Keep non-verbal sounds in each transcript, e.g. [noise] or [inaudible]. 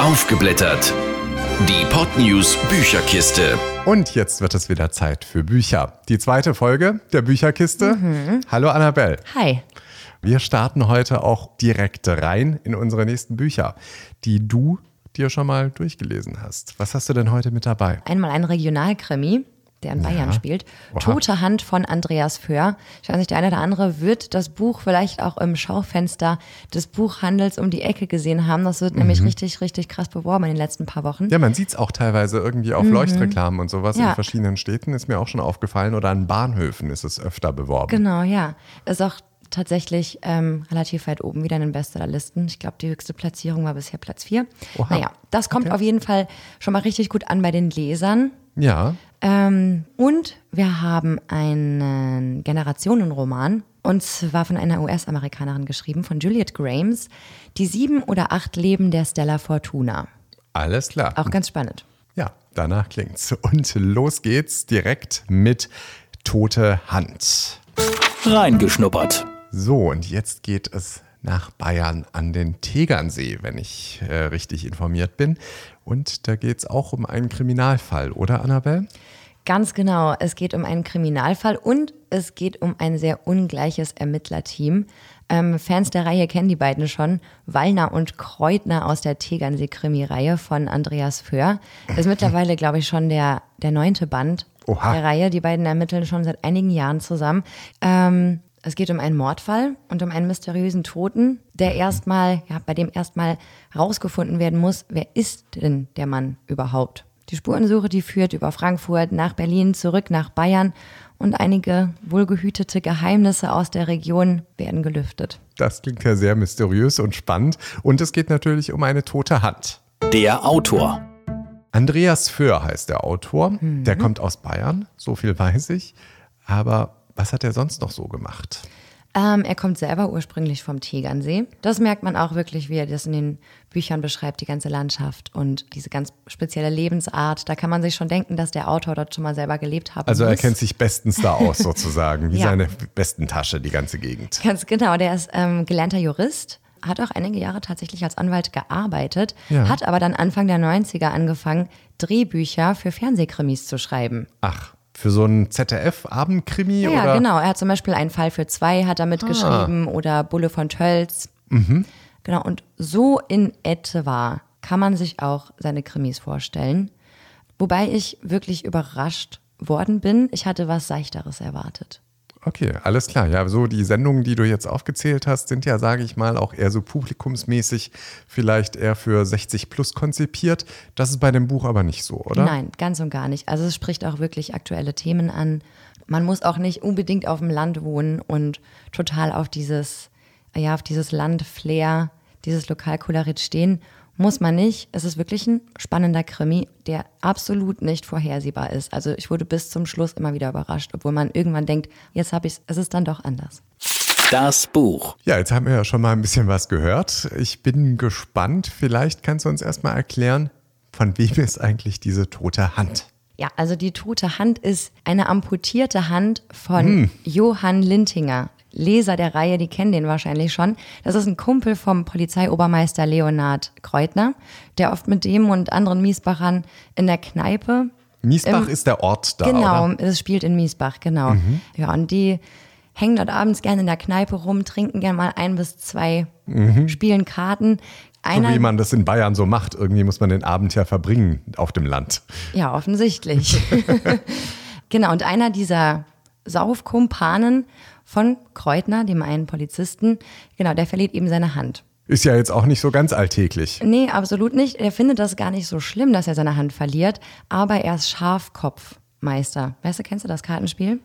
Aufgeblättert. Die Podnews Bücherkiste. Und jetzt wird es wieder Zeit für Bücher. Die zweite Folge der Bücherkiste. Hallo Annabelle. Hi. Wir starten heute auch direkt rein in unsere nächsten Bücher, die du dir schon mal durchgelesen hast. Was hast du denn heute mit dabei? Einmal ein Regionalkrimi, der in Bayern spielt. Oha. Tote Hand von Andreas Föhr. Ich weiß nicht, der eine oder andere wird das Buch vielleicht auch im Schaufenster des Buchhandels um die Ecke gesehen haben. Das wird nämlich richtig, richtig krass beworben in den letzten paar Wochen. Ja, man sieht es auch teilweise irgendwie auf Leuchtreklamen und sowas in Ja. verschiedenen Städten, ist mir auch schon aufgefallen. Oder an Bahnhöfen ist es öfter beworben. Genau, ja. Ist auch tatsächlich ähm, relativ weit oben wieder in den Bestsellerlisten. Ich glaube, die höchste Platzierung war bisher Platz 4. Oha. Naja, das kommt Okay. auf jeden Fall schon mal richtig gut an bei den Lesern. Ja, Ähm, und wir haben einen Generationenroman, und zwar von einer US-Amerikanerin geschrieben, von Juliet Grames, Die sieben oder acht Leben der Stella Fortuna. alles klar. Auch ganz spannend. Ja, danach klingt's. Und los geht's direkt mit Tote Hand. Reingeschnuppert. So, und jetzt geht es nach Bayern an den Tegernsee, wenn ich äh, richtig informiert bin. Und da geht's auch um einen Kriminalfall, oder Annabelle? Ganz genau, es geht um einen Kriminalfall und es geht um ein sehr ungleiches Ermittlerteam. Ähm, Fans der Reihe kennen die beiden schon. Wallner und Kreutner aus der Tegernsee-Krimi-Reihe von Andreas Föhr. Ist [laughs] mittlerweile, glaube ich, schon der, der neunte Band Oha. der Reihe. Die beiden ermitteln schon seit einigen Jahren zusammen. Ähm, es geht um einen Mordfall und um einen mysteriösen Toten, der erstmal, ja, bei dem erstmal rausgefunden werden muss, wer ist denn der Mann überhaupt? Die Spurensuche, die führt über Frankfurt nach Berlin, zurück nach Bayern und einige wohlgehütete Geheimnisse aus der Region werden gelüftet. Das klingt ja sehr mysteriös und spannend. Und es geht natürlich um eine tote Hand. Der Autor. Andreas Föhr heißt der Autor. Der kommt aus Bayern, so viel weiß ich. Aber was hat er sonst noch so gemacht? Ähm, er kommt selber ursprünglich vom Tegernsee. Das merkt man auch wirklich, wie er das in den Büchern beschreibt, die ganze Landschaft und diese ganz spezielle Lebensart. Da kann man sich schon denken, dass der Autor dort schon mal selber gelebt haben Also er muss. kennt sich bestens da aus, [laughs] sozusagen, wie Ja. seine besten Tasche, die ganze Gegend. Ganz genau, der ist ähm, gelernter Jurist, hat auch einige Jahre tatsächlich als Anwalt gearbeitet, Ja. hat aber dann Anfang der 90er angefangen, Drehbücher für Fernsehkrimis zu schreiben. Ach, für so einen ZDF-Abendkrimi Ja, oder? Ah. ja, genau. Er hat zum Beispiel einen Fall für zwei hat er mitgeschrieben oder Bulle von Tölz. Mhm. Genau, und so in etwa kann man sich auch seine Krimis vorstellen. Wobei ich wirklich überrascht worden bin. Ich hatte was Seichteres erwartet. Okay, alles klar. Ja, so die Sendungen, die du jetzt aufgezählt hast, sind ja, sage ich mal, auch eher so publikumsmäßig, vielleicht eher für 60 plus konzipiert. Das ist bei dem Buch aber nicht so, oder? Nein, ganz und gar nicht. Also es spricht auch wirklich aktuelle Themen an. Man muss auch nicht unbedingt auf dem Land wohnen und total auf dieses, ja, auf dieses Land-Flair, dieses Lokalkolorit stehen. Muss man nicht. Es ist wirklich ein spannender Krimi, der absolut nicht vorhersehbar ist. Also ich wurde bis zum Schluss immer wieder überrascht, obwohl man irgendwann denkt, jetzt habe ich es, es ist dann doch anders. Das Buch. Ja, jetzt haben wir ja schon mal ein bisschen was gehört. Ich bin gespannt. Vielleicht kannst du uns erstmal erklären, von wem ist eigentlich diese tote Hand? Ja, also die tote Hand ist eine amputierte Hand von Johann Lintinger. Leser der Reihe, die kennen den wahrscheinlich schon. Das ist ein Kumpel vom Polizeiobermeister Leonhard Kreutner, der oft mit dem und anderen Miesbachern in der Kneipe. Miesbach ist der Ort da, genau, oder? es spielt in Miesbach, genau. Ja, und die hängen dort abends gerne in der Kneipe rum, trinken gerne mal ein bis zwei, spielen Karten. So Einer, wie man das in Bayern so macht. Irgendwie muss man den Abend ja verbringen auf dem Land. Ja, offensichtlich. [laughs] [laughs] genau, und einer dieser Saufkumpanen von Kreutner, dem einen Polizisten, genau, der verliert eben seine Hand. Ist ja jetzt auch nicht so ganz alltäglich. Nee, absolut nicht. Er findet das gar nicht so schlimm, dass er seine Hand verliert, aber er ist Schafkopfmeister. Weißt du, kennst du das Kartenspiel?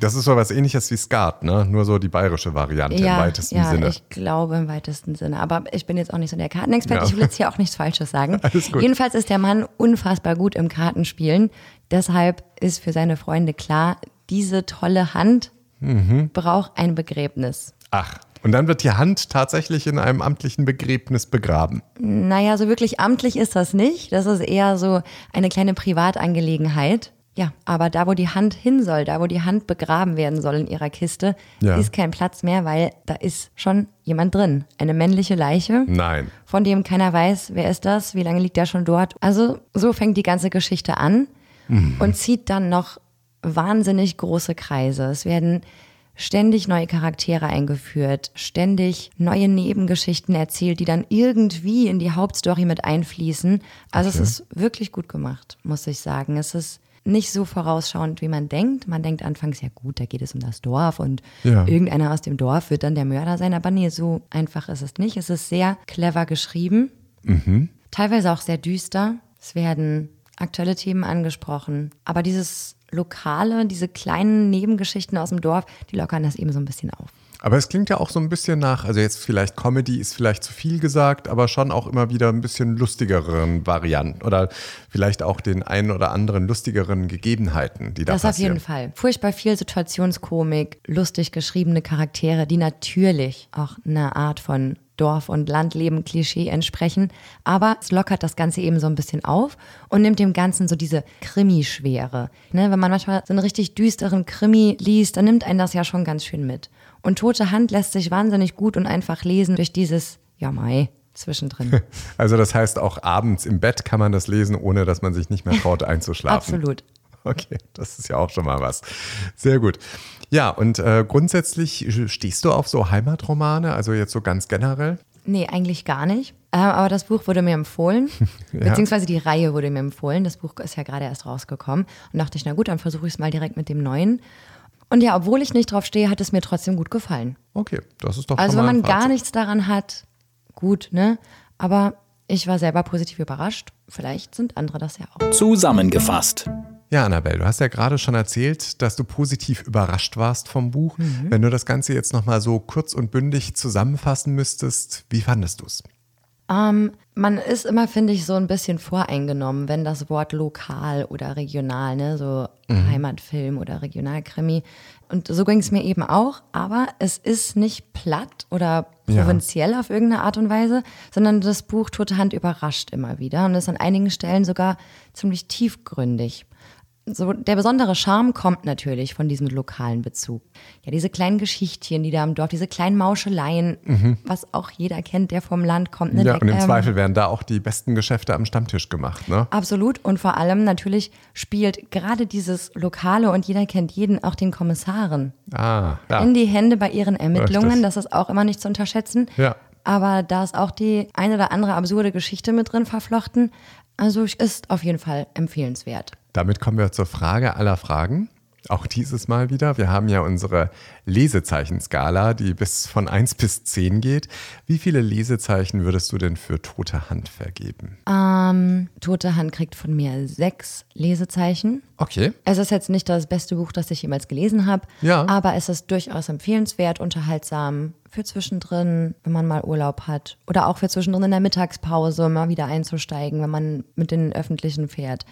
Das ist so was ähnliches wie Skat, ne? Nur so die bayerische Variante im weitesten ja, Sinne. ich glaube im weitesten Sinne. Aber ich bin jetzt auch nicht so der Kartenexperte. Ja. Ich will jetzt hier auch nichts Falsches sagen. [laughs] Alles gut. Jedenfalls ist der Mann unfassbar gut im Kartenspielen. Deshalb ist für seine Freunde klar, diese tolle Hand Mhm. braucht ein Begräbnis. Ach, und dann wird die Hand tatsächlich in einem amtlichen Begräbnis begraben. Naja, so wirklich amtlich ist das nicht. Das ist eher so eine kleine Privatangelegenheit. Ja, aber da, wo die Hand hin soll, da, wo die Hand begraben werden soll in ihrer Kiste, Ja. ist kein Platz mehr, weil da ist schon jemand drin. Eine männliche Leiche, Nein. von dem keiner weiß, wer ist das, wie lange liegt der schon dort. Also so fängt die ganze Geschichte an und zieht dann noch wahnsinnig große Kreise. Es werden ständig neue Charaktere eingeführt, ständig neue Nebengeschichten erzählt, die dann irgendwie in die Hauptstory mit einfließen. Also es ist wirklich gut gemacht, muss ich sagen. Es ist nicht so vorausschauend, wie man denkt. Man denkt anfangs, ja gut, da geht es um das Dorf und Ja. irgendeiner aus dem Dorf wird dann der Mörder sein. Aber nee, so einfach ist es nicht. Es ist sehr clever geschrieben, teilweise auch sehr düster. Es werden aktuelle Themen angesprochen. Aber dieses Lokale, diese kleinen Nebengeschichten aus dem Dorf, die lockern das eben so ein bisschen auf. Aber es klingt ja auch so ein bisschen nach, also jetzt vielleicht Comedy ist vielleicht zu viel gesagt, aber schon auch immer wieder ein bisschen lustigeren Varianten oder vielleicht auch den einen oder anderen lustigeren Gegebenheiten, die da Das auf passieren. jeden Fall. Furchtbar viel Situationskomik, lustig geschriebene Charaktere, die natürlich auch einer Art von Dorf- und Landleben-Klischee entsprechen. Aber es lockert das Ganze eben so ein bisschen auf und nimmt dem Ganzen so diese Krimi-Schwere. Ne, wenn man manchmal so einen richtig düsteren Krimi liest, dann nimmt einen das ja schon ganz schön mit. Und Tote Hand lässt sich wahnsinnig gut und einfach lesen durch dieses, ja mai, zwischendrin. [laughs] Also das heißt, auch abends im Bett kann man das lesen, ohne dass man sich nicht mehr traut [laughs] einzuschlafen. Absolut. Okay, das ist ja auch schon mal was. Sehr gut. Ja, und äh, grundsätzlich stehst du auf so Heimatromane, also jetzt so ganz generell? Nee, eigentlich gar nicht. Äh, aber das Buch wurde mir empfohlen, [laughs] beziehungsweise die Reihe wurde mir empfohlen. Das Buch ist ja gerade erst rausgekommen. Und dachte ich, na gut, dann versuche ich es mal direkt mit dem neuen. Und ja, obwohl ich nicht drauf stehe, hat es mir trotzdem gut gefallen. Okay, das ist doch Also wenn man ein gar nichts daran hat, gut, ne? Aber ich war selber positiv überrascht. Vielleicht sind andere das ja auch. Zusammengefasst. Ja, Annabelle, du hast ja gerade schon erzählt, dass du positiv überrascht warst vom Buch. Wenn du das Ganze jetzt nochmal so kurz und bündig zusammenfassen müsstest, wie fandest du es? Ähm, man ist immer, finde ich, so ein bisschen voreingenommen, wenn das Wort lokal oder regional, ne, so Heimatfilm oder Regionalkrimi. Und so ging es mir eben auch, aber es ist nicht platt oder Ja. provinziell auf irgendeine Art und Weise, sondern das Buch Tote Hand überrascht immer wieder und ist an einigen Stellen sogar ziemlich tiefgründig. So, der besondere Charme kommt natürlich von diesem lokalen Bezug. Ja, diese kleinen Geschichtchen, die da im Dorf, diese kleinen Mauscheleien, was auch jeder kennt, der vom Land kommt. Ne? Ja, und im Ähm, Zweifel werden da auch die besten Geschäfte am Stammtisch gemacht, ne? Absolut. Und vor allem natürlich spielt gerade dieses Lokale und jeder kennt jeden, auch den Kommissaren, Ah, ja. in die Hände bei ihren Ermittlungen. Richtig. Das ist auch immer nicht zu unterschätzen. Ja. Aber da ist auch die eine oder andere absurde Geschichte mit drin verflochten. Also ist auf jeden Fall empfehlenswert. Damit kommen wir zur Frage aller Fragen. Auch dieses Mal wieder. Wir haben ja unsere Lesezeichen-Skala, die bis von 1 bis 10 geht. Wie viele Lesezeichen würdest du denn für tote Hand vergeben? Ähm, Tote Hand kriegt von mir sechs Lesezeichen. Okay. Es ist jetzt nicht das beste Buch, das ich jemals gelesen habe, Ja. aber es ist durchaus empfehlenswert, unterhaltsam für zwischendrin, wenn man mal Urlaub hat oder auch für zwischendrin in der Mittagspause mal wieder einzusteigen, wenn man mit den Öffentlichen fährt.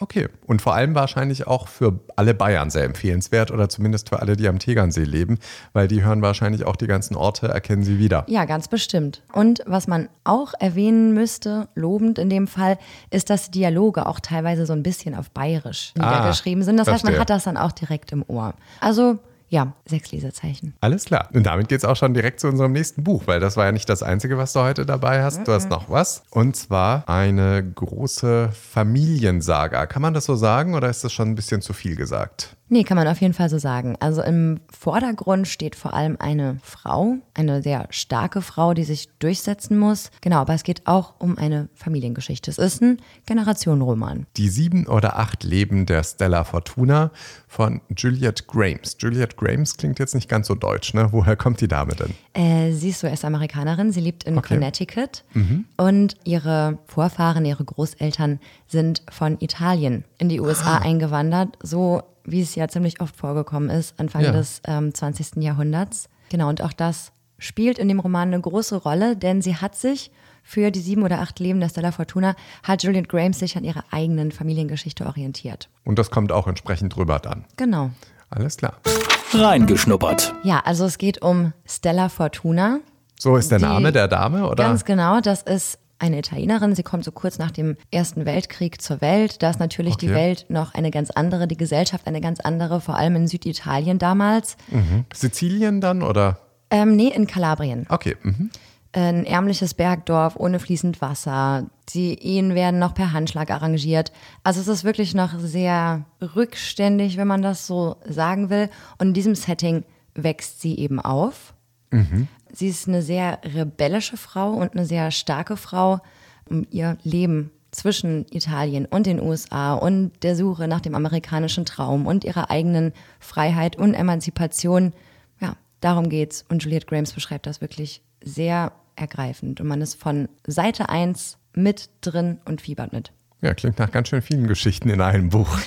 Okay. Und vor allem wahrscheinlich auch für alle Bayern sehr empfehlenswert oder zumindest für alle, die am Tegernsee leben, weil die hören wahrscheinlich auch die ganzen Orte, erkennen sie wieder. Ja, ganz bestimmt. Und was man auch erwähnen müsste, lobend in dem Fall, ist, dass die Dialoge auch teilweise so ein bisschen auf Bayerisch Ah, niedergeschrieben sind. Das heißt, man verstehe. hat das dann auch direkt im Ohr. Also ja, sechs Lesezeichen. Alles klar. Und damit geht es auch schon direkt zu unserem nächsten Buch, weil das war ja nicht das Einzige, was du heute dabei hast. Du hast noch was. Und zwar eine große Familiensaga. Kann man das so sagen oder ist das schon ein bisschen zu viel gesagt? Nee, kann man auf jeden Fall so sagen. Also im Vordergrund steht vor allem eine Frau, eine sehr starke Frau, die sich durchsetzen muss. Genau, aber es geht auch um eine Familiengeschichte. Es ist ein Generationenroman. Die sieben oder acht Leben der Stella Fortuna von Juliette Grames. Juliette Grames klingt jetzt nicht ganz so deutsch, ne? Woher kommt die Dame denn? Äh, sie ist US-Amerikanerin, sie lebt in Okay. Connecticut und ihre Vorfahren, ihre Großeltern sind von Italien in die USA eingewandert, so wie es ja ziemlich oft vorgekommen ist, Anfang Ja. des ähm, 20. Jahrhunderts. Genau, und auch das spielt in dem Roman eine große Rolle, denn sie hat sich für die sieben oder acht Leben der Stella Fortuna, hat Juliette Grames sich an ihrer eigenen Familiengeschichte orientiert. Und das kommt auch entsprechend drüber dann. Genau. Alles klar. Reingeschnuppert. Ja, also es geht um Stella Fortuna. So ist der Name der Dame, oder? Ganz genau, das ist eine Italienerin. Sie kommt so kurz nach dem Ersten Weltkrieg zur Welt. Da ist natürlich die Okay. Welt noch eine ganz andere, die Gesellschaft eine ganz andere, vor allem in Süditalien damals. Sizilien dann oder? Ähm, nee, in Kalabrien. Okay. Mhm. Ein ärmliches Bergdorf ohne fließend Wasser. Die Ehen werden noch per Handschlag arrangiert. Also es ist wirklich noch sehr rückständig, wenn man das so sagen will. Und in diesem Setting wächst sie eben auf. Sie ist eine sehr rebellische Frau und eine sehr starke Frau, um ihr Leben zwischen Italien und den USA und der Suche nach dem amerikanischen Traum und ihrer eigenen Freiheit und Emanzipation. Ja, darum geht's. Und Juliette Grahams beschreibt das wirklich sehr ergreifend. Und man ist von Seite 1 mit drin und fiebert mit. Ja, klingt nach ganz schön vielen Geschichten in einem Buch.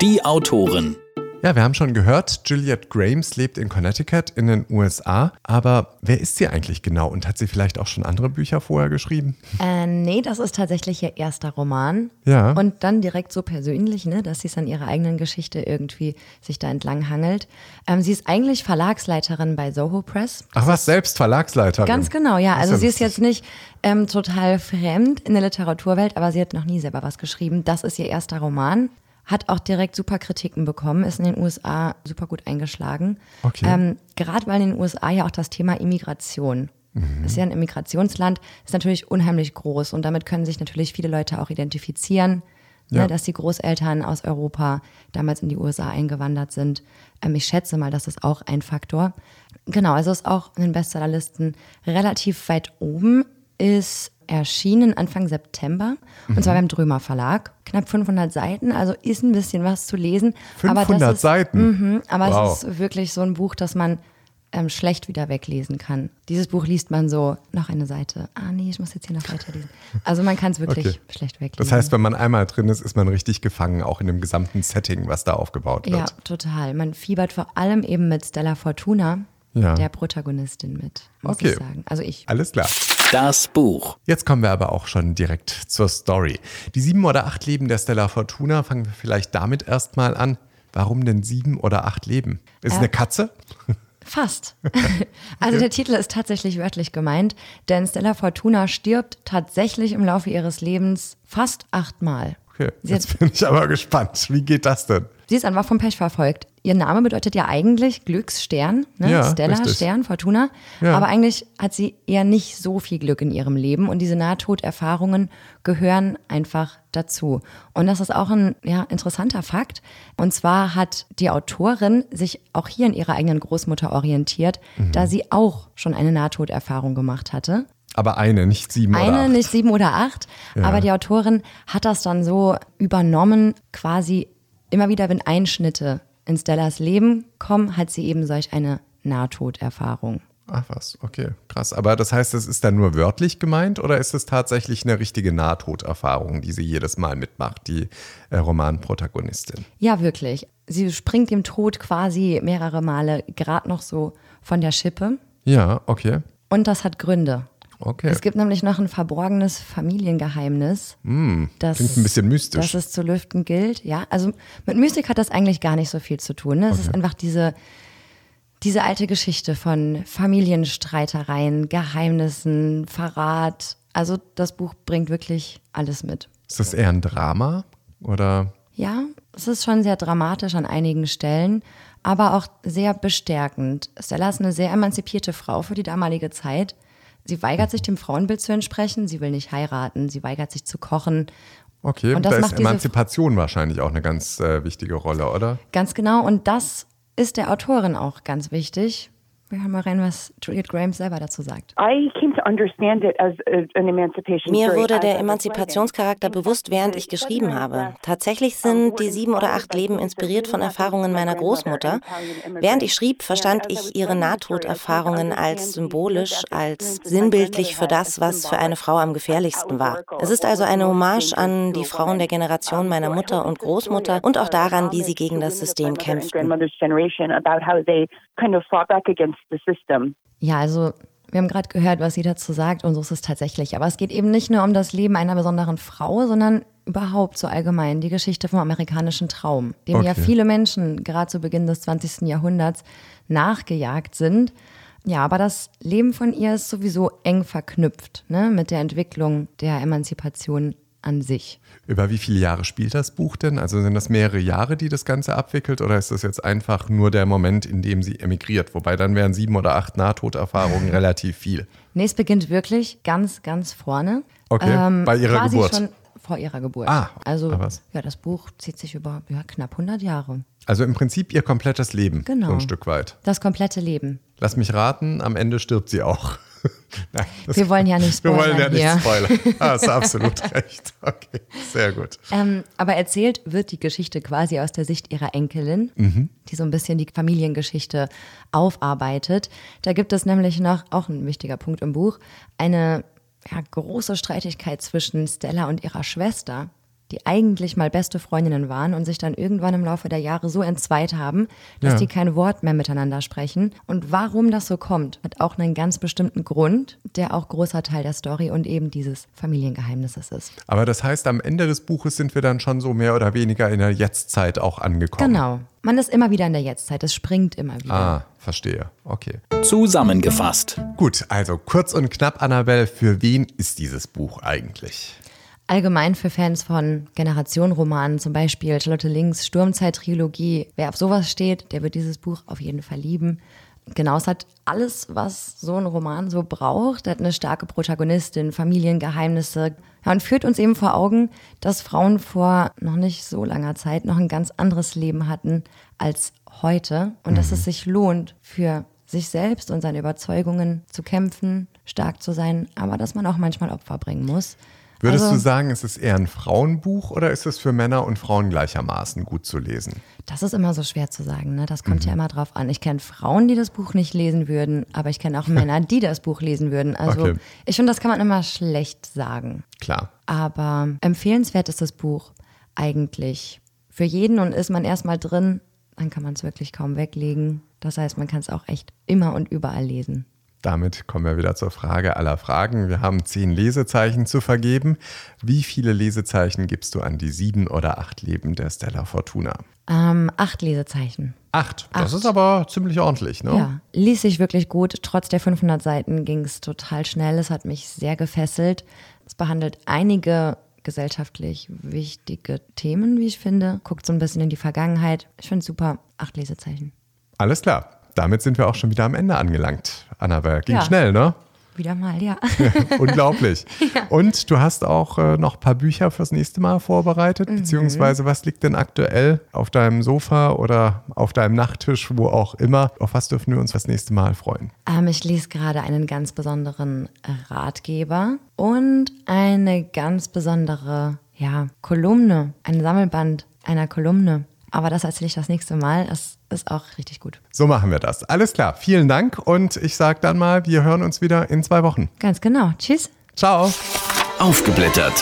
Die Autorin. Ja, wir haben schon gehört, Juliette Grahams lebt in Connecticut in den USA. Aber wer ist sie eigentlich genau und hat sie vielleicht auch schon andere Bücher vorher geschrieben? Äh, nee, das ist tatsächlich ihr erster Roman. Ja. Und dann direkt so persönlich, ne, dass sie es an ihrer eigenen Geschichte irgendwie sich da entlang hangelt. Ähm, sie ist eigentlich Verlagsleiterin bei Soho Press. Ach was, selbst Verlagsleiterin. Ganz genau, ja. Also sie ist jetzt nicht ähm, total fremd in der Literaturwelt, aber sie hat noch nie selber was geschrieben. Das ist ihr erster Roman. Hat auch direkt super Kritiken bekommen, ist in den USA super gut eingeschlagen. Okay. Ähm, Gerade weil in den USA ja auch das Thema Immigration ist ja ein Immigrationsland, ist natürlich unheimlich groß und damit können sich natürlich viele Leute auch identifizieren, Ja. ne, dass die Großeltern aus Europa damals in die USA eingewandert sind. Ähm, ich schätze mal, das ist auch ein Faktor. Genau, also ist auch in den Bestsellerlisten relativ weit oben, ist erschienen Anfang September und zwar beim Drömer Verlag. Knapp 500 Seiten, also ist ein bisschen was zu lesen. aber 500 das ist, Seiten. Mhm, aber Wow. es ist wirklich so ein Buch, das man ähm, schlecht wieder weglesen kann. Dieses Buch liest man so, noch eine Seite. Ah nee, ich muss jetzt hier noch weiterlesen. Also man kann es wirklich Okay. schlecht weglesen. Das heißt, wenn man einmal drin ist, ist man richtig gefangen, auch in dem gesamten Setting, was da aufgebaut wird. Ja, total. Man fiebert vor allem eben mit Stella Fortuna, Ja. der Protagonistin mit, muss Okay. ich sagen. Also ich. Alles klar. Das Buch. Jetzt kommen wir aber auch schon direkt zur Story. Die sieben oder acht Leben der Stella Fortuna, fangen wir vielleicht damit erstmal an. Warum denn sieben oder acht Leben? Ist es eine Katze? Fast. [laughs] Also der Titel ist tatsächlich wörtlich gemeint, denn Stella Fortuna stirbt tatsächlich im Laufe ihres Lebens fast achtmal. Okay, jetzt bin ich aber gespannt. Wie geht das denn? sie ist einfach vom Pech verfolgt. Ihr Name bedeutet ja eigentlich Glücksstern, ne? Ja, Stella. Stern, Fortuna. Ja. Aber eigentlich hat sie eher nicht so viel Glück in ihrem Leben und diese Nahtoderfahrungen gehören einfach dazu. Und das ist auch ein ja, interessanter Fakt. Und zwar hat die Autorin sich auch hier in ihrer eigenen Großmutter orientiert, Mhm. da sie auch schon eine Nahtoderfahrung gemacht hatte. Aber eine, nicht sieben oder Eine, acht. nicht sieben oder acht. Ja. Aber die Autorin hat das dann so übernommen, quasi immer wieder, wenn Einschnitte in Stellas Leben kommen, hat sie eben solch eine Nahtoderfahrung. Ach was, okay, krass. Aber das heißt, es ist dann nur wörtlich gemeint oder ist es tatsächlich eine richtige Nahtoderfahrung, die sie jedes Mal mitmacht, die äh, Romanprotagonistin? Ja, wirklich. Sie springt dem Tod quasi mehrere Male gerade noch so von der Schippe. Ja, okay. Und das hat Gründe. Okay. Es gibt nämlich noch ein verborgenes Familiengeheimnis, das, klingt ein bisschen mystisch. das es zu lüften gilt. Ja, also mit Mystik hat das eigentlich gar nicht so viel zu tun. Ne? Es ist einfach diese, diese alte Geschichte von Familienstreitereien, Geheimnissen, Verrat. Also das Buch bringt wirklich alles mit. Ist das eher ein Drama oder? Ja, es ist schon sehr dramatisch an einigen Stellen, aber auch sehr bestärkend. Stella ist eine sehr emanzipierte Frau für die damalige Zeit. Sie weigert sich dem Frauenbild zu entsprechen, sie will nicht heiraten, sie weigert sich zu kochen. Okay, Und das da ist macht diese- Emanzipation wahrscheinlich auch eine ganz äh, wichtige Rolle, oder? Ganz genau, und das ist der Autorin auch ganz wichtig. Wir hören mal rein, was Juliette Graham selber dazu sagt. I came to understand it as a, an emancipation Mir wurde der was Emanzipationscharakter writing. bewusst, während ich geschrieben habe. Tatsächlich sind die sieben oder acht Leben inspiriert von Erfahrungen meiner Großmutter. Während ich schrieb, verstand ich ihre Nahtoderfahrungen als symbolisch, als sinnbildlich für das, was für eine Frau am gefährlichsten war. Es ist also eine Hommage an die Frauen der Generation meiner Mutter und Großmutter und auch daran, wie sie gegen das System kämpften. The system. Ja, also wir haben gerade gehört, was sie dazu sagt und so ist es tatsächlich. Aber es geht eben nicht nur um das Leben einer besonderen Frau, sondern überhaupt so allgemein die Geschichte vom amerikanischen Traum, dem ja Okay. viele Menschen gerade zu Beginn des 20. Jahrhunderts nachgejagt sind. Ja, aber das Leben von ihr ist sowieso eng verknüpft ne, mit der Entwicklung der Emanzipation an sich. Über wie viele Jahre spielt das Buch denn? Also sind das mehrere Jahre, die das Ganze abwickelt oder ist das jetzt einfach nur der Moment, in dem sie emigriert? Wobei dann wären sieben oder acht Nahtoderfahrungen [laughs] relativ viel. Nee, es beginnt wirklich ganz, ganz vorne. Okay, Ähm, bei ihrer quasi Geburt. schon vor ihrer Geburt. Ah, also ja, das Buch zieht sich über ja, knapp 100 Jahre. Also im Prinzip ihr komplettes Leben, Genau. so ein Stück weit. Das komplette Leben. Lass mich raten, am Ende stirbt sie auch. [laughs] Nein, das- Wir wollen ja nicht Wir wollen ja spoilern nicht hier. spoilern. Ah, hast [laughs] absolut recht. Okay, sehr gut. Ähm, aber erzählt wird die Geschichte quasi aus der Sicht ihrer Enkelin, Mhm. die so ein bisschen die Familiengeschichte aufarbeitet. Da gibt es nämlich noch, auch ein wichtiger Punkt im Buch, eine ja, große Streitigkeit zwischen Stella und ihrer Schwester, die eigentlich mal beste Freundinnen waren und sich dann irgendwann im Laufe der Jahre so entzweit haben, dass Ja. die kein Wort mehr miteinander sprechen. Und warum das so kommt, hat auch einen ganz bestimmten Grund, der auch großer Teil der Story und eben dieses Familiengeheimnisses ist. Aber das heißt, am Ende des Buches sind wir dann schon so mehr oder weniger in der Jetztzeit auch angekommen. Genau. Man ist immer wieder in der Jetztzeit. Es springt immer wieder. Ah, verstehe. Okay. Zusammengefasst. Gut, also kurz und knapp, Annabelle, für wen ist dieses Buch eigentlich? Allgemein für Fans von Generationenromanen, zum Beispiel Charlotte Links Sturmzeit-Trilogie. Wer auf sowas steht, der wird dieses Buch auf jeden Fall lieben. Genau, es hat alles, was so ein Roman so braucht. Er hat eine starke Protagonistin, Familiengeheimnisse. Ja, und führt uns eben vor Augen, dass Frauen vor noch nicht so langer Zeit noch ein ganz anderes Leben hatten als heute. Und dass es sich lohnt, für sich selbst und seine Überzeugungen zu kämpfen, stark zu sein, aber dass man auch manchmal Opfer bringen muss. Würdest Also- du sagen, ist es eher ein Frauenbuch oder ist es für Männer und Frauen gleichermaßen gut zu lesen? Das ist immer so schwer zu sagen, ne? Das kommt ja immer drauf an. Ich kenne Frauen, die das Buch nicht lesen würden, aber ich kenne auch [laughs] Männer, die das Buch lesen würden. Also Okay. ich finde, das kann man immer schlecht sagen. Klar. Aber empfehlenswert ist das Buch eigentlich für jeden und ist man erstmal drin, dann kann man es wirklich kaum weglegen. Das heißt, man kann es auch echt immer und überall lesen. Damit kommen wir wieder zur Frage aller Fragen. Wir haben zehn Lesezeichen zu vergeben. Wie viele Lesezeichen gibst du an die sieben oder acht Leben der Stella Fortuna? Ähm, acht Lesezeichen. Acht. Das Acht. ist aber ziemlich ordentlich, ne? Ja, ließ sich wirklich gut. Trotz der 500 Seiten ging es total schnell. Es hat mich sehr gefesselt. Es behandelt einige gesellschaftlich wichtige Themen, wie ich finde. Guckt so ein bisschen in die Vergangenheit. Ich finde es super. Acht Lesezeichen. Alles klar. Damit sind wir auch schon wieder am Ende angelangt. Annabelle, ging Ja. schnell, ne? Wieder mal, ja. [laughs] Unglaublich. [laughs] Und du hast auch äh, noch ein paar Bücher fürs nächste Mal vorbereitet, Mhm. beziehungsweise was liegt denn aktuell auf deinem Sofa oder auf deinem Nachttisch, wo auch immer? Auf was dürfen wir uns das nächste Mal freuen? Ähm, ich lese gerade einen ganz besonderen Ratgeber und eine ganz besondere ja, Kolumne, ein Sammelband einer Kolumne. Aber das erzähle ich das nächste Mal. Das ist auch richtig gut. So machen wir das. Alles klar. Vielen Dank und ich sage dann mal, wir hören uns wieder in zwei Wochen. Ganz genau. Tschüss. Ciao. Aufgeblättert.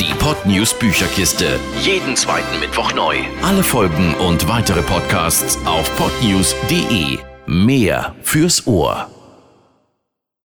Die Podnews Bücherkiste. Jeden zweiten Mittwoch neu. Alle Folgen und weitere Podcasts auf podnews.de. Mehr fürs Ohr.